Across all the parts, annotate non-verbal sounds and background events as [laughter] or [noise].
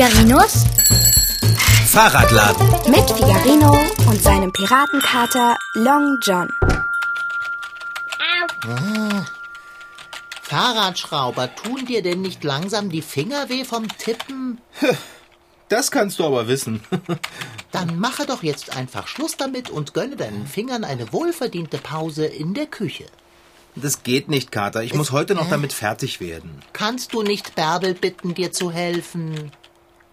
Figarinos Fahrradladen. mit Figarino und seinem Piratenkater Long John. Fahrradschrauber, tun dir denn nicht langsam die Finger weh vom Tippen? Das kannst du aber wissen. [laughs] Dann mache doch jetzt einfach Schluss damit und gönne deinen Fingern eine wohlverdiente Pause in der Küche. Das geht nicht, Kater. Ich muss heute noch damit fertig werden. Kannst du nicht Bärbel bitten, dir zu helfen?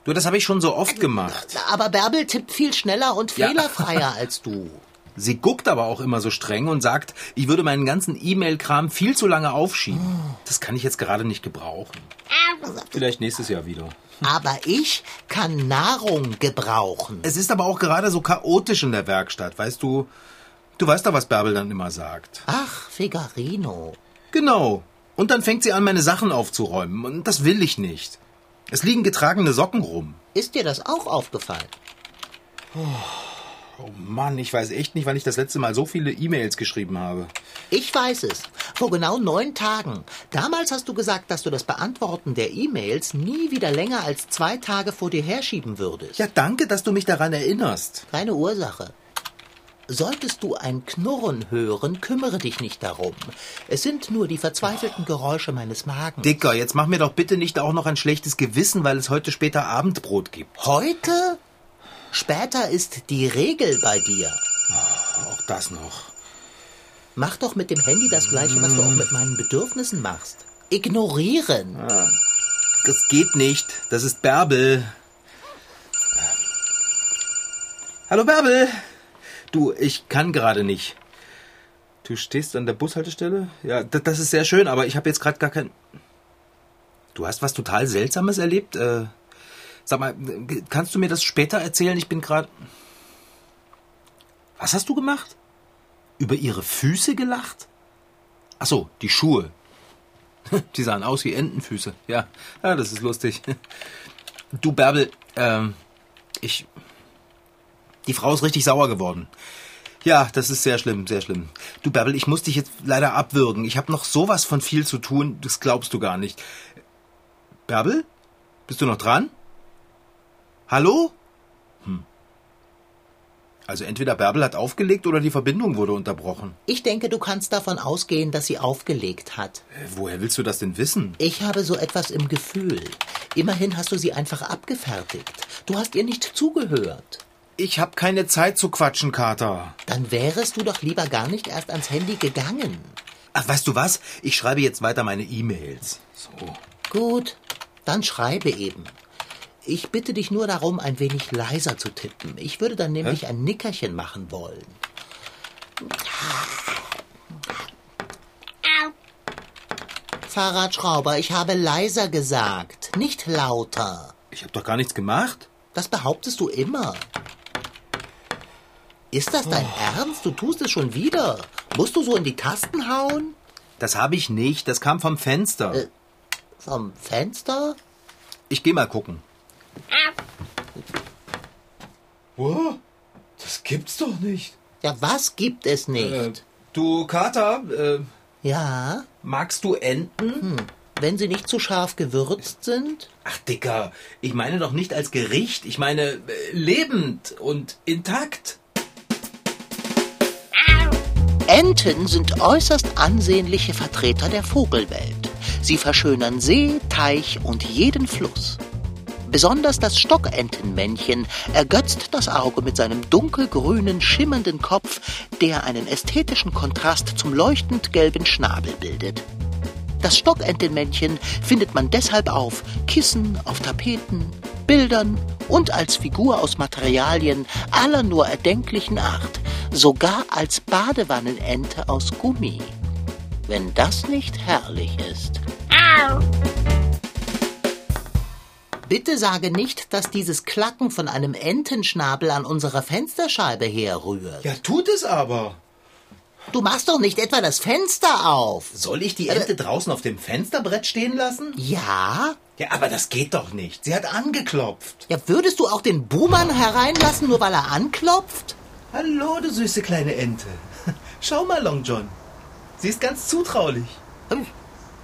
Du, das habe ich schon so oft gemacht. Aber Bärbel tippt viel schneller und Ja. fehlerfreier [laughs] als du. Sie guckt aber auch immer so streng und sagt, ich würde meinen ganzen E-Mail-Kram viel zu lange aufschieben. Das kann ich jetzt gerade nicht gebrauchen. Vielleicht nächstes Jahr wieder. Aber ich kann Nahrung gebrauchen. Es ist aber auch gerade so chaotisch in der Werkstatt, weißt du? Du weißt doch, was Bärbel dann immer sagt. Ach, Figarino. Genau. Und dann fängt sie an, meine Sachen aufzuräumen. Und das will ich nicht. Es liegen getragene Socken rum. Ist dir das auch aufgefallen? Oh Mann, ich weiß echt nicht, wann ich das letzte Mal so viele E-Mails geschrieben habe. Ich weiß es. Vor genau neun Tagen. Damals hast du gesagt, dass du das Beantworten der E-Mails nie wieder länger als zwei Tage vor dir herschieben würdest. Ja, danke, dass du mich daran erinnerst. Keine Ursache. Solltest du ein Knurren hören, kümmere dich nicht darum. Es sind nur die verzweifelten Geräusche meines Magens. Dicker, jetzt mach mir doch bitte nicht auch noch ein schlechtes Gewissen, weil es heute später Abendbrot gibt. Heute? Später ist die Regel bei dir. Auch das noch. Mach doch mit dem Handy das gleiche, was du auch mit meinen Bedürfnissen machst. Ignorieren. Das geht nicht. Das ist Bärbel. Hallo Bärbel. Du, ich kann gerade nicht. Du stehst an der Bushaltestelle? Ja, das ist sehr schön, aber ich habe jetzt gerade gar kein... Du hast was total Seltsames erlebt? Äh, sag mal, kannst du mir das später erzählen? Ich bin gerade... Was hast du gemacht? Über ihre Füße gelacht? Ach so, die Schuhe. [laughs] Die sahen aus wie Entenfüße. Ja, ja das ist lustig. [laughs] Du, Bärbel, ähm, ich. Die Frau ist richtig sauer geworden. Ja, das ist sehr schlimm, sehr schlimm. Du, Bärbel, ich muss dich jetzt leider abwürgen. Ich habe noch sowas von viel zu tun, das glaubst du gar nicht. Bärbel? Bist du noch dran? Hallo? Hm. Also entweder Bärbel hat aufgelegt oder die Verbindung wurde unterbrochen. Ich denke, du kannst davon ausgehen, dass sie aufgelegt hat. Äh, Woher willst du das denn wissen? Ich habe so etwas im Gefühl. Immerhin hast du sie einfach abgefertigt. Du hast ihr nicht zugehört. Ich habe keine Zeit zu quatschen, Kater. Dann wärest du doch lieber gar nicht erst ans Handy gegangen. Ach, weißt du was? Ich schreibe jetzt weiter meine E-Mails. So. Gut, dann schreibe eben. Ich bitte dich nur darum, ein wenig leiser zu tippen. Ich würde dann nämlich ein Nickerchen machen wollen. Fahrradschrauber, ich habe leiser gesagt, nicht lauter. Ich habe doch gar nichts gemacht. Das behauptest du immer. Ist das dein Ernst? Du tust es schon wieder. Musst du so in die Tasten hauen? Das habe ich nicht. Das kam vom Fenster. Äh. Vom Fenster? Ich gehe mal gucken. Oh, das gibt's doch nicht. Ja, was gibt es nicht? Äh, du, Kater, äh, Ja, magst du Enten? wenn sie nicht zu scharf gewürzt sind? Ach, Dicker, ich meine doch nicht als Gericht. Ich meine äh, lebend und intakt. Enten sind äußerst ansehnliche Vertreter der Vogelwelt. Sie verschönern See, Teich und jeden Fluss. Besonders das Stockentenmännchen ergötzt das Auge mit seinem dunkelgrünen, schimmernden Kopf, der einen ästhetischen Kontrast zum leuchtend gelben Schnabel bildet. Das Stockentenmännchen findet man deshalb auf Kissen, auf Tapeten, Bildern und als Figur aus Materialien aller nur erdenklichen Art, sogar als Badewannenente aus Gummi. Wenn das nicht herrlich ist. Bitte sage nicht, dass dieses Klacken von einem Entenschnabel an unserer Fensterscheibe herrührt. Ja, tut es aber. Du machst doch nicht etwa das Fenster auf. Soll ich die Ente draußen auf dem Fensterbrett stehen lassen? Ja? Ja, aber das geht doch nicht. Sie hat angeklopft. Ja, würdest du auch den Buhmann hereinlassen, nur weil er anklopft? Hallo, du süße kleine Ente. [laughs] Schau mal, Long John. Sie ist ganz zutraulich. Hm.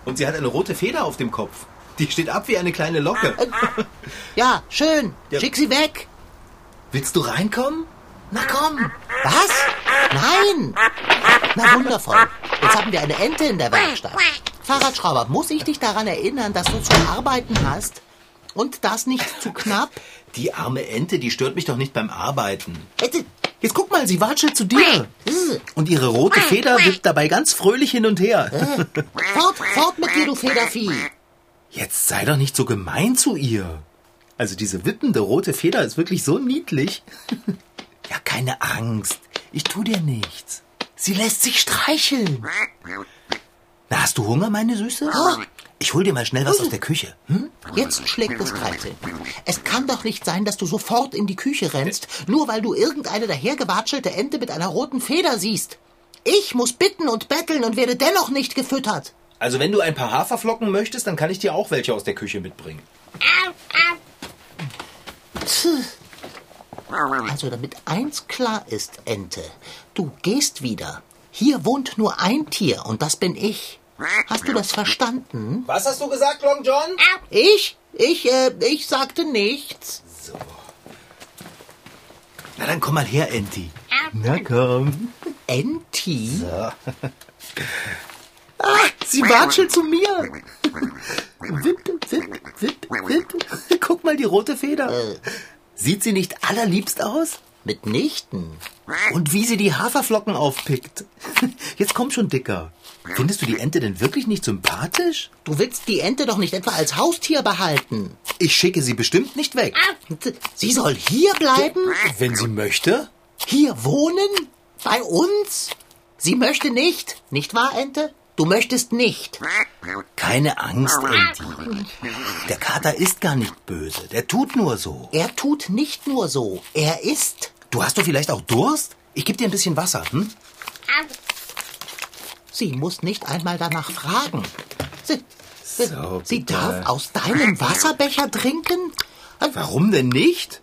Und sie hat eine rote Feder auf dem Kopf. Die steht ab wie eine kleine Locke. [laughs] Ja, schön. Ja. Schick sie weg. Willst du reinkommen? Na komm. Was? Nein. Na wundervoll. Jetzt haben wir eine Ente in der Werkstatt. Fahrradschrauber, muss ich dich daran erinnern, dass du zu arbeiten hast? Und das nicht zu knapp? Die arme Ente, die stört mich doch nicht beim Arbeiten. Äh, Jetzt guck mal, sie watschelt zu dir. äh, Und ihre rote Feder wippt dabei ganz fröhlich hin und her. Fort, fort mit dir, du Federvieh. Jetzt sei doch nicht so gemein zu ihr. Also diese wippende rote Feder ist wirklich so niedlich. [laughs] Ja, keine Angst. Ich tu dir nichts. Sie lässt sich streicheln. Na, hast du Hunger, meine Süße? Ich hol dir mal schnell was aus der Küche. Hm? Jetzt schlägt es Kreiseln. Es kann doch nicht sein, dass du sofort in die Küche rennst, nur weil du irgendeine dahergewatschelte Ente mit einer roten Feder siehst. Ich muss bitten und betteln und werde dennoch nicht gefüttert. Also wenn du ein paar Haferflocken möchtest, dann kann ich dir auch welche aus der Küche mitbringen. Also damit eins klar ist, Ente, du gehst wieder. Hier wohnt nur ein Tier und das bin ich. Hast du das verstanden? Was hast du gesagt, Long John? Ich? Ich, äh, ich sagte nichts. Na dann komm mal her, Enti. Na komm. Enti? [laughs] Ah, sie watschelt zu mir. Wipp, wipp, wipp, wipp. Guck mal die rote Feder. Sieht sie nicht allerliebst aus? Mitnichten. Und wie sie die Haferflocken aufpickt. [laughs] Jetzt komm schon, Dicker. Findest du die Ente denn wirklich nicht sympathisch? Du willst die Ente doch nicht etwa als Haustier behalten. Ich schicke sie bestimmt nicht weg. Sie soll hier bleiben? Wenn sie möchte. Hier wohnen? Bei uns? Sie möchte nicht, nicht wahr, Ente? Du möchtest nicht. Keine Angst, Enti. Der Kater ist gar nicht böse. Der tut nur so. Er tut nicht nur so, er ist. Du hast doch vielleicht auch Durst? Ich gebe dir ein bisschen Wasser, hm? Sie muss nicht einmal danach fragen. Sie, sie, So, sie darf aus deinem Wasserbecher trinken? Warum denn nicht?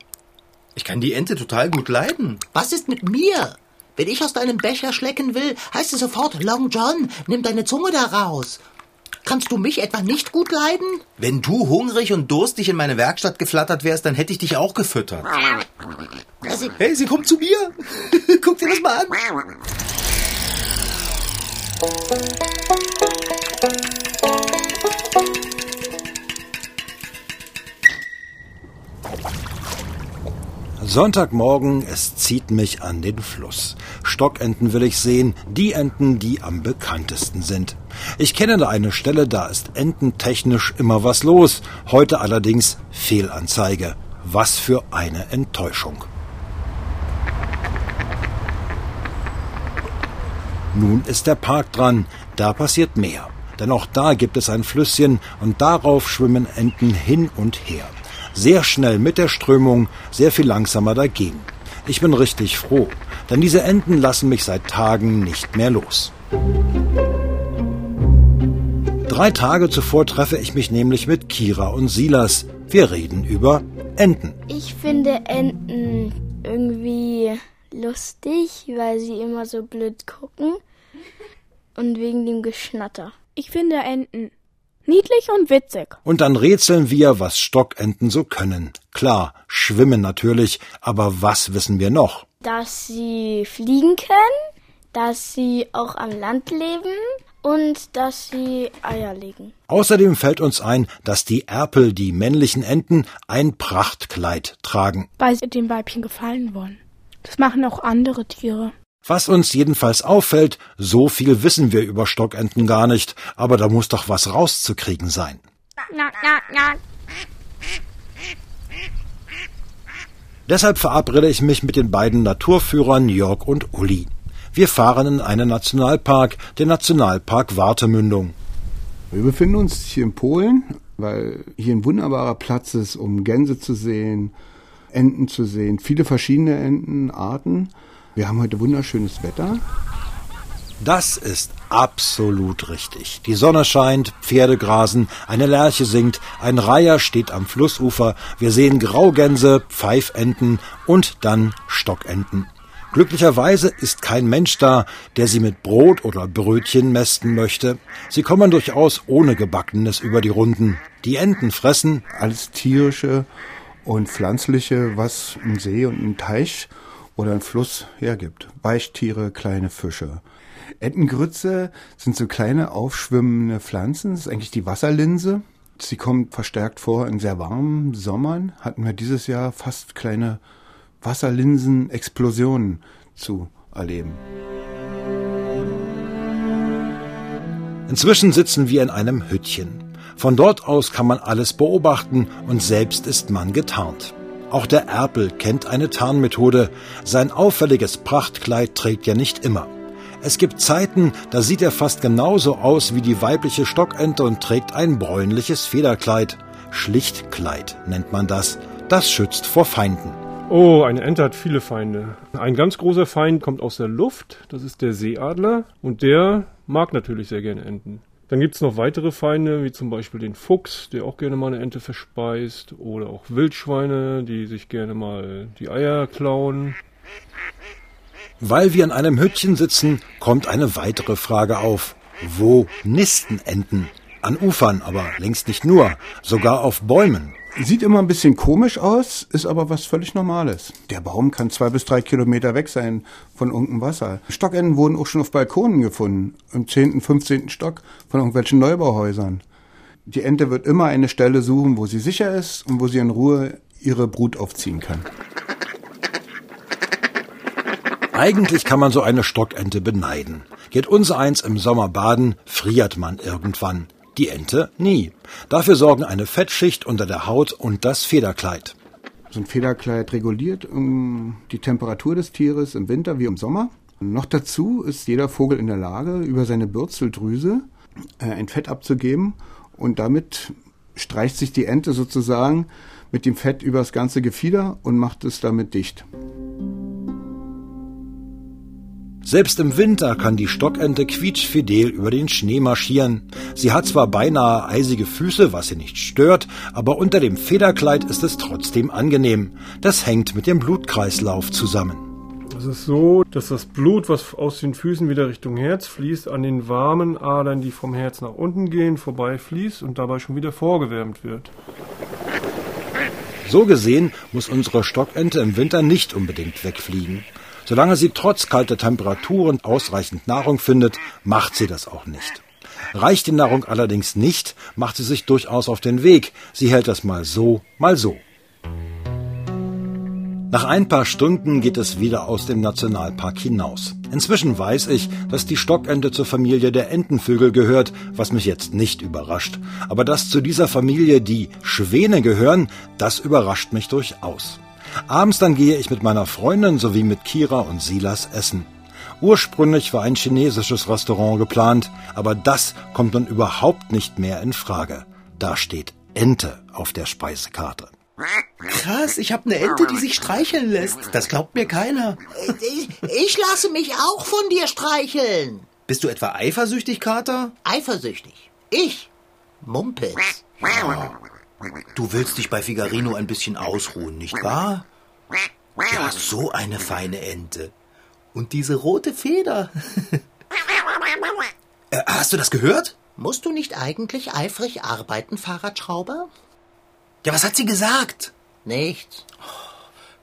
Ich kann die Ente total gut leiden. Was ist mit mir? Wenn ich aus deinem Becher schlecken will, heißt es sofort, Long John, nimm deine Zunge da raus. Kannst du mich etwa nicht gut leiden? Wenn du hungrig und durstig in meine Werkstatt geflattert wärst, dann hätte ich dich auch gefüttert. Hey, sie kommt zu mir. [laughs] Guck dir das mal an. Sonntagmorgen, es zieht mich an den Fluss. Stockenten will ich sehen, die Enten, die am bekanntesten sind. Ich kenne da eine Stelle, da ist ententechnisch immer was los. Heute allerdings Fehlanzeige. Was für eine Enttäuschung. Nun ist der Park dran, da passiert mehr. Denn auch da gibt es ein Flüsschen und darauf schwimmen Enten hin und her. Sehr schnell mit der Strömung, sehr viel langsamer dagegen. Ich bin richtig froh, denn diese Enten lassen mich seit Tagen nicht mehr los. Drei Tage zuvor treffe ich mich nämlich mit Kira und Silas. Wir reden über Enten. Ich finde Enten irgendwie lustig, weil sie immer so blöd gucken. Und wegen dem Geschnatter. Ich finde Enten niedlich und witzig. Und dann rätseln wir, was Stockenten so können. Klar, schwimmen natürlich, aber was wissen wir noch? Dass sie fliegen können, dass sie auch am Land leben und dass sie Eier legen. Außerdem fällt uns ein, dass die Erpel, die männlichen Enten, ein Prachtkleid tragen. Weil sie dem Weibchen gefallen wollen. Das machen auch andere Tiere. Was uns jedenfalls auffällt, so viel wissen wir über Stockenten gar nicht, aber da muss doch was rauszukriegen sein. Deshalb verabrede ich mich mit den beiden Naturführern Jörg und Uli. Wir fahren in einen Nationalpark, den Nationalpark Wartemündung. Wir befinden uns hier in Polen, weil hier ein wunderbarer Platz ist, um Gänse zu sehen, Enten zu sehen, viele verschiedene Entenarten. Wir haben heute wunderschönes Wetter. Das ist absolut richtig. Die Sonne scheint, Pferde grasen, eine Lerche singt, ein Reiher steht am Flussufer, wir sehen Graugänse, Pfeifenten und dann Stockenten. Glücklicherweise ist kein Mensch da, der sie mit Brot oder Brötchen mästen möchte. Sie kommen durchaus ohne Gebackenes über die Runden. Die Enten fressen Alles tierische und pflanzliche, was ein See und ein Teich oder ein Fluss hergibt. Weichtiere, kleine Fische. Entengrütze sind so kleine aufschwimmende Pflanzen. Das ist eigentlich die Wasserlinse. Sie kommt verstärkt vor in sehr warmen Sommern. Hatten wir dieses Jahr fast kleine Wasserlinsen-Explosionen zu erleben. Inzwischen sitzen wir in einem Hüttchen. Von dort aus kann man alles beobachten und selbst ist man getarnt. Auch der Erpel kennt eine Tarnmethode. Sein auffälliges Prachtkleid trägt er nicht immer. Es gibt Zeiten, da sieht er fast genauso aus wie die weibliche Stockente und trägt ein bräunliches Federkleid. Schlichtkleid nennt man das. Das schützt vor Feinden. Oh, eine Ente hat viele Feinde. Ein ganz großer Feind kommt aus der Luft, das ist der Seeadler und der mag natürlich sehr gerne Enten. Dann gibt's noch weitere Feinde, wie zum Beispiel den Fuchs, der auch gerne mal eine Ente verspeist, oder auch Wildschweine, die sich gerne mal die Eier klauen. Weil wir in einem Hüttchen sitzen, kommt eine weitere Frage auf. Wo nisten Enten? An Ufern, aber längst nicht nur, sogar auf Bäumen. Sieht immer ein bisschen komisch aus, ist aber was völlig Normales. Der Baum kann zwei bis drei Kilometer weg sein von irgendeinem Wasser. Stockenten wurden auch schon auf Balkonen gefunden, im 10., 15. Stock von irgendwelchen Neubauhäusern. Die Ente wird immer eine Stelle suchen, wo sie sicher ist und wo sie in Ruhe ihre Brut aufziehen kann. Eigentlich kann man so eine Stockente beneiden. Geht unser eins im Sommer baden, friert man irgendwann. Die Ente nie. Dafür sorgen eine Fettschicht unter der Haut und das Federkleid. So ein Federkleid reguliert ähm, die Temperatur des Tieres im Winter wie im Sommer. Noch dazu ist jeder Vogel in der Lage, über seine Bürzeldrüse äh, ein Fett abzugeben und damit streicht sich die Ente sozusagen mit dem Fett über das ganze Gefieder und macht es damit dicht. Selbst im Winter kann die Stockente quietschfidel über den Schnee marschieren. Sie hat zwar beinahe eisige Füße, was sie nicht stört, aber unter dem Federkleid ist es trotzdem angenehm. Das hängt mit dem Blutkreislauf zusammen. Es ist so, dass das Blut, was aus den Füßen wieder Richtung Herz fließt, an den warmen Adern, die vom Herz nach unten gehen, vorbeifließt und dabei schon wieder vorgewärmt wird. So gesehen muss unsere Stockente im Winter nicht unbedingt wegfliegen. Solange sie trotz kalter Temperaturen ausreichend Nahrung findet, macht sie das auch nicht. Reicht die Nahrung allerdings nicht, macht sie sich durchaus auf den Weg. Sie hält das mal so, mal so. Nach ein paar Stunden geht es wieder aus dem Nationalpark hinaus. Inzwischen weiß ich, dass die Stockente zur Familie der Entenvögel gehört, was mich jetzt nicht überrascht. Aber dass zu dieser Familie die Schwäne gehören, das überrascht mich durchaus. Abends dann gehe ich mit meiner Freundin sowie mit Kira und Silas essen. Ursprünglich war ein chinesisches Restaurant geplant, aber das kommt nun überhaupt nicht mehr in Frage. Da steht Ente auf der Speisekarte. Krass, ich habe eine Ente, die sich streicheln lässt. Das glaubt mir keiner. Ich, ich lasse mich auch von dir streicheln. Bist du etwa eifersüchtig, Kater? Eifersüchtig. Ich? Mumpitz. Du willst dich bei Figarino ein bisschen ausruhen, nicht wahr? Ja, so eine feine Ente. Und diese rote Feder. [laughs] äh, hast du das gehört? Musst du nicht eigentlich eifrig arbeiten, Fahrradschrauber? Ja, was hat sie gesagt? Nichts.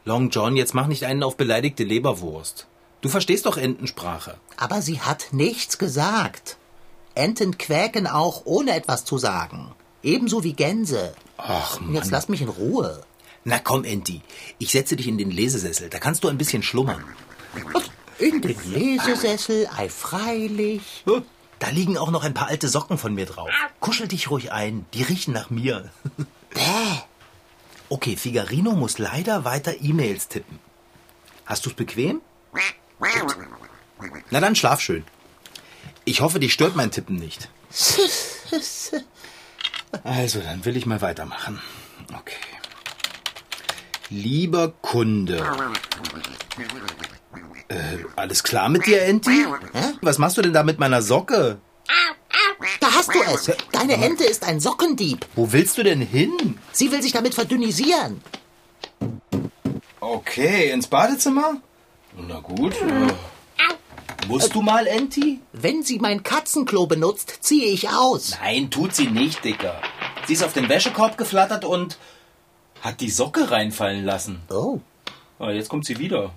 Long John, jetzt mach nicht einen auf beleidigte Leberwurst. Du verstehst doch Entensprache. Aber sie hat nichts gesagt. Enten quäken auch, ohne etwas zu sagen. Ebenso wie Gänse. Ach, Und Jetzt Mann. lass mich in Ruhe. Na komm, Enti. Ich setze dich in den Lesesessel. Da kannst du ein bisschen schlummern. In den Lesesessel, ei freilich. Da liegen auch noch ein paar alte Socken von mir drauf. Kuschel dich ruhig ein. Die riechen nach mir. Bäh. Okay, Figarino muss leider weiter E-Mails tippen. Hast du's bequem? Na dann schlaf schön. Ich hoffe, dich stört mein Tippen nicht. [laughs] Also, dann will ich mal weitermachen. Okay. Lieber Kunde. Äh, alles klar mit dir, Enti? Was machst du denn da mit meiner Socke? Da hast du es. Deine Ente ist ein Sockendieb. Wo willst du denn hin? Sie will sich damit verdünnisieren. Okay, ins Badezimmer? Na gut. Äh, musst du mal, Enti? Wenn sie mein Katzenklo benutzt, ziehe ich aus. Nein, tut sie nicht, Dicker. Sie ist auf den Wäschekorb geflattert und hat die Socke reinfallen lassen. Oh. Ah, jetzt kommt sie wieder.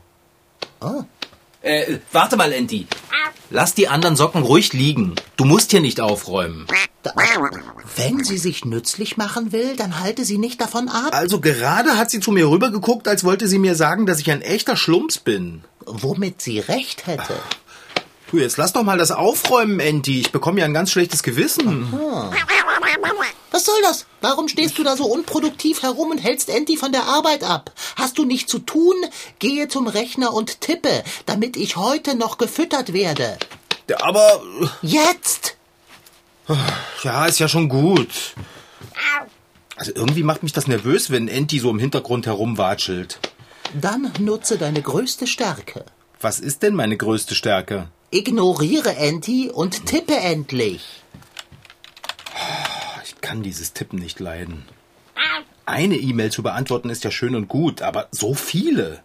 Oh. Äh, warte mal, Enti. Lass die anderen Socken ruhig liegen. Du musst hier nicht aufräumen. Wenn sie sich nützlich machen will, dann halte sie nicht davon ab. Also gerade hat sie zu mir rübergeguckt, als wollte sie mir sagen, dass ich ein echter Schlumps bin. Womit sie recht hätte. Du, jetzt lass doch mal das aufräumen, Enti. Ich bekomme ja ein ganz schlechtes Gewissen. Was soll das? Warum stehst du da so unproduktiv herum und hältst Enti von der Arbeit ab? Hast du nichts zu tun? Gehe zum Rechner und tippe, damit ich heute noch gefüttert werde. Aber Jetzt! ja, ist ja schon gut. Also irgendwie macht mich das nervös, wenn Enti so im Hintergrund herumwatschelt. Dann nutze deine größte Stärke. Was ist denn meine größte Stärke? Ignoriere Enti und tippe endlich. Ich kann dieses Tippen nicht leiden. Eine E-Mail zu beantworten ist ja schön und gut, aber so viele.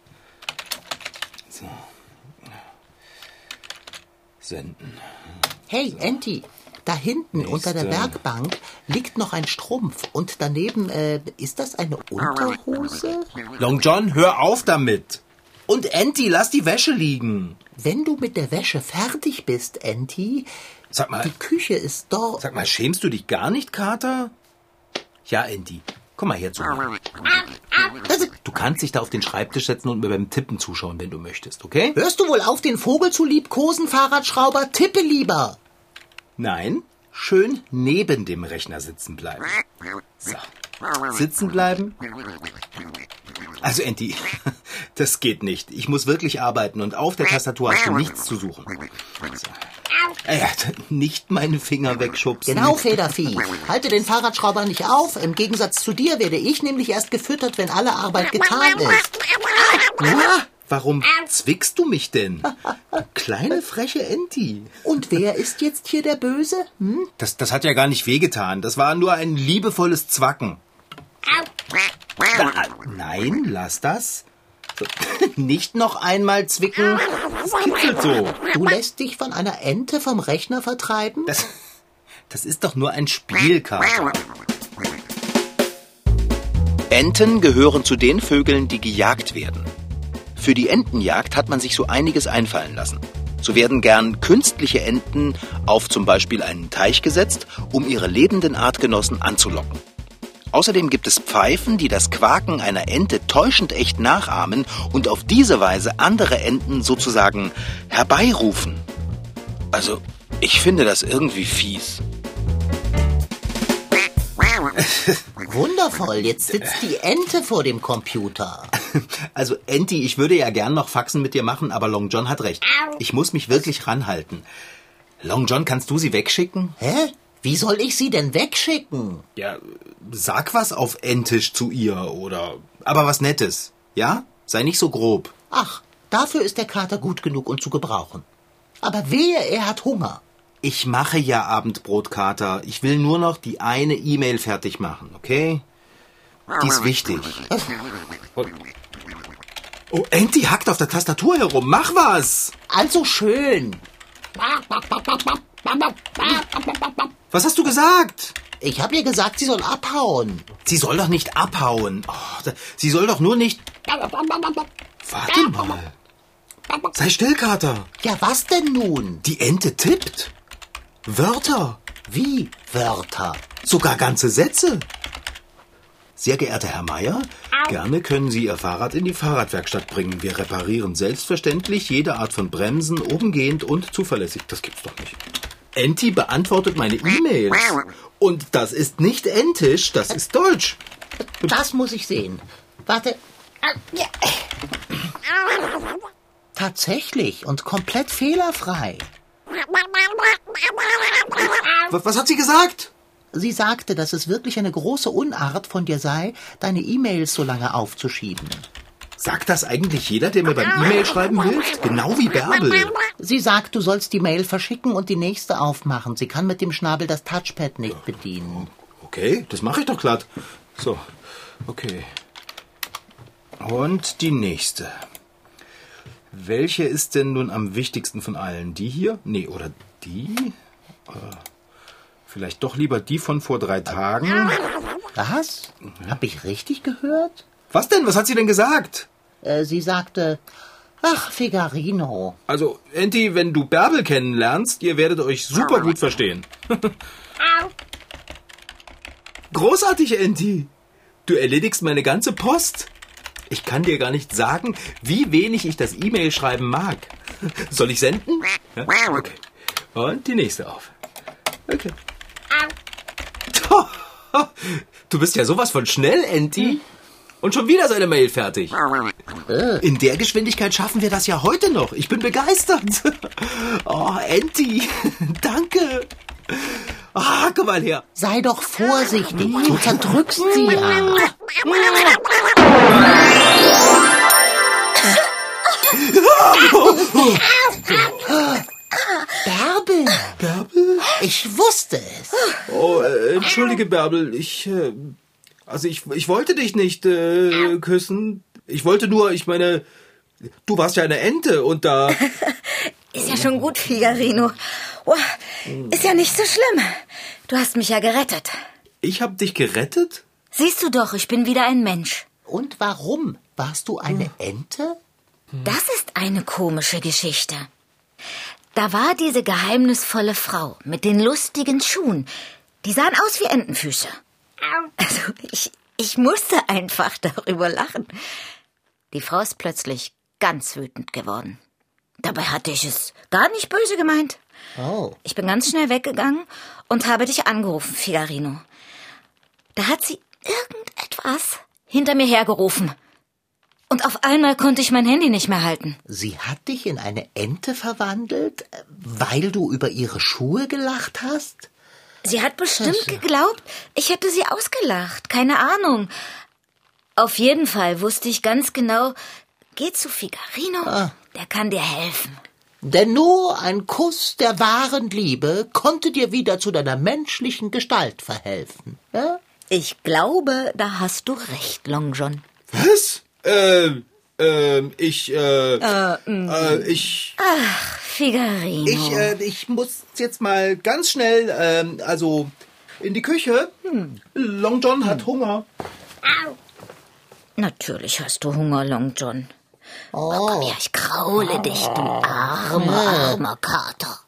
So. Senden. Hey, Enti, da hinten unter der Nächste. Werkbank liegt noch ein Strumpf und daneben, äh, ist das eine Unterhose? Long John, hör auf damit. Und Enti, lass die Wäsche liegen. Wenn du mit der Wäsche fertig bist, Enti, Sag mal, die Küche ist dort. sag mal, schämst du dich gar nicht, Kater? Ja, Enti, komm mal her zu mir. Du kannst dich da auf den Schreibtisch setzen und mir beim Tippen zuschauen, wenn du möchtest, okay? hörst du wohl auf, den Vogel zu liebkosen, Fahrradschrauber? Tippe lieber. Nein, schön neben dem Rechner sitzen bleiben. So. Sitzen bleiben? Also, Enti, [laughs] das geht nicht. Ich muss wirklich arbeiten und auf der Tastatur hast du nichts zu suchen. So. Ja, nicht meine Finger wegschubsen. Genau, Federvieh. Halte den Fahrradschrauber nicht auf. Im Gegensatz zu dir werde ich nämlich erst gefüttert, wenn alle Arbeit getan ist. Ja, warum zwickst du mich denn? Kleine freche Enti. Und wer ist jetzt hier der Böse? Hm? Das, das hat ja gar nicht wehgetan. Das war nur ein liebevolles Zwacken. Nein, lass das. [laughs] Nicht noch einmal zwicken. Das kitzelt so. Du lässt dich von einer Ente vom Rechner vertreiben? Das, das ist doch nur ein Spielkater. Enten gehören zu den Vögeln, die gejagt werden. Für die Entenjagd hat man sich so einiges einfallen lassen. So werden gern künstliche Enten auf zum Beispiel einen Teich gesetzt, um ihre lebenden Artgenossen anzulocken. Außerdem gibt es Pfeifen, die das Quaken einer Ente täuschend echt nachahmen und auf diese Weise andere Enten sozusagen herbeirufen. Also, ich finde das irgendwie fies. [laughs] Wundervoll, jetzt sitzt die Ente vor dem Computer. [laughs] Also, Enti, ich würde ja gern noch Faxen mit dir machen, aber Long John hat recht. Ich muss mich wirklich ranhalten. Long John, kannst du sie wegschicken? Hä? Wie soll ich sie denn wegschicken? Ja, sag was auf Entisch zu ihr oder. Aber was Nettes. Ja? Sei nicht so grob. Ach, dafür ist der Kater gut genug und zu gebrauchen. Aber wehe, er hat Hunger. Ich mache ja Abendbrot, Kater. Ich will nur noch die eine E-Mail fertig machen, okay? Die ist wichtig. Oh, Enti hackt auf der Tastatur herum. Mach was! Also schön. [laughs] Was hast du gesagt? Ich habe ihr gesagt, sie soll abhauen. Sie soll doch nicht abhauen. Oh, da- sie soll doch nur nicht. Warte mal. Sei still, Kater. Ja, was denn nun? Die Ente tippt. Wörter. Wie Wörter? Sogar ganze Sätze. Sehr geehrter Herr Meier, gerne können Sie Ihr Fahrrad in die Fahrradwerkstatt bringen. Wir reparieren selbstverständlich jede Art von Bremsen, umgehend und zuverlässig. Das gibt's doch nicht. Enti beantwortet meine E-Mails. Und das ist nicht Entisch, das ist Deutsch. Das muss ich sehen. Warte. Tatsächlich und komplett fehlerfrei. Was, was hat sie gesagt? Sie sagte, dass es wirklich eine große Unart von dir sei, deine E-Mails so lange aufzuschieben. Sagt das eigentlich jeder, der mir beim E-Mail-Schreiben hilft? Genau wie Bärbel. Sie sagt, du sollst die Mail verschicken und die nächste aufmachen. Sie kann mit dem Schnabel das Touchpad nicht bedienen. Okay, das mache ich doch glatt. So, okay. Und die nächste. Welche ist denn nun am wichtigsten von allen? Die hier? Nee, oder die? Äh, vielleicht doch lieber die von vor drei Tagen? Was? Hab ich richtig gehört? Was denn? Was hat sie denn gesagt? Äh, sie sagte, ach, Figarino. Also, Enti, wenn du Bärbel kennenlernst, ihr werdet euch super gut verstehen. [laughs] Großartig, Enti. Du erledigst meine ganze Post. Ich kann dir gar nicht sagen, wie wenig ich das E-Mail schreiben mag. Soll ich senden? Ja? Okay. Und die nächste auf. Okay. [laughs] Du bist ja sowas von schnell, Enti. Und schon wieder seine Mail fertig. In der Geschwindigkeit schaffen wir das ja heute noch. Ich bin begeistert. [laughs] Oh, Enti, [laughs] danke. Ah, komm mal her. Sei doch vorsichtig, du zerdrückst sie ja. Bärbel, Bärbel? ich wusste es. Oh, äh, entschuldige, Bärbel. Ich, äh, also ich, ich wollte dich nicht äh, küssen. Ich wollte nur, ich meine, du warst ja eine Ente und da... [laughs] Ist ja schon gut, Figarino. Oh, ist ja nicht so schlimm. Du hast mich ja gerettet. Ich hab dich gerettet? Siehst du doch, ich bin wieder ein Mensch. Und warum? Warst du eine Ente? Das ist eine komische Geschichte. Da war diese geheimnisvolle Frau mit den lustigen Schuhen. Die sahen aus wie Entenfüße. Also ich, ich musste einfach [laughs] darüber lachen. Die Frau ist plötzlich ganz wütend geworden. Dabei hatte ich es gar nicht böse gemeint. Oh. Ich bin ganz schnell weggegangen und habe dich angerufen, Figarino. Da hat sie irgendetwas hinter mir hergerufen. Und auf einmal konnte ich mein Handy nicht mehr halten. Sie hat dich in eine Ente verwandelt, äh, weil du über ihre Schuhe gelacht hast? Sie hat bestimmt geglaubt, ich hätte sie ausgelacht. Keine Ahnung. Auf jeden Fall wusste ich ganz genau, geh zu Figarino, der kann dir helfen. Denn nur ein Kuss der wahren Liebe konnte dir wieder zu deiner menschlichen Gestalt verhelfen. Ja? Ich glaube, da hast du recht, Long John. Was? Ähm, ähm, ich, äh, äh, ich, Ach, Figarino. ich, äh, ich muss jetzt mal ganz schnell, ähm, also in die Küche. Long John hat Hunger. Natürlich hast du Hunger, Long John. Oh. Komm her, ich kraule dich, du armer, armer Kater.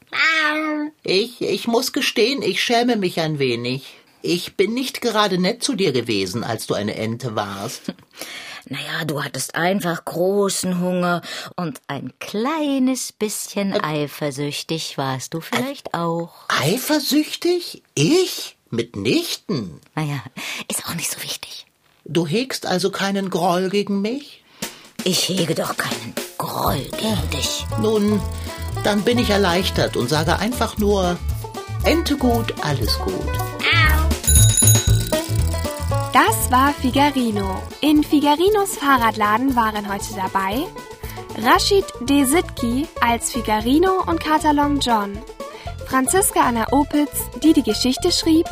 Ich, ich muss gestehen, ich schäme mich ein wenig. Ich bin nicht gerade nett zu dir gewesen, als du eine Ente warst. [laughs] Naja, du hattest einfach großen Hunger und ein kleines bisschen eifersüchtig warst du vielleicht auch. Eifersüchtig? Ich? Mitnichten. Naja, ist auch nicht so wichtig. Du hegst also keinen Groll gegen mich? Ich hege doch keinen Groll gegen dich. Nun, dann bin ich erleichtert und sage einfach nur, Ente gut, alles gut. Das war Figarino. In Figarinos Fahrradladen waren heute dabei Rashid Desitki als Figarino und Katalon John, Franziska Anna Opitz, die die Geschichte schrieb,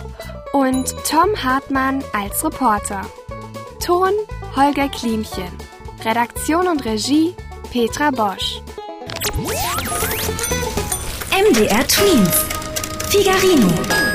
und Tom Hartmann als Reporter. Ton Holger Klimchen. Redaktion und Regie Petra Bosch. MDR Twins. Figarino.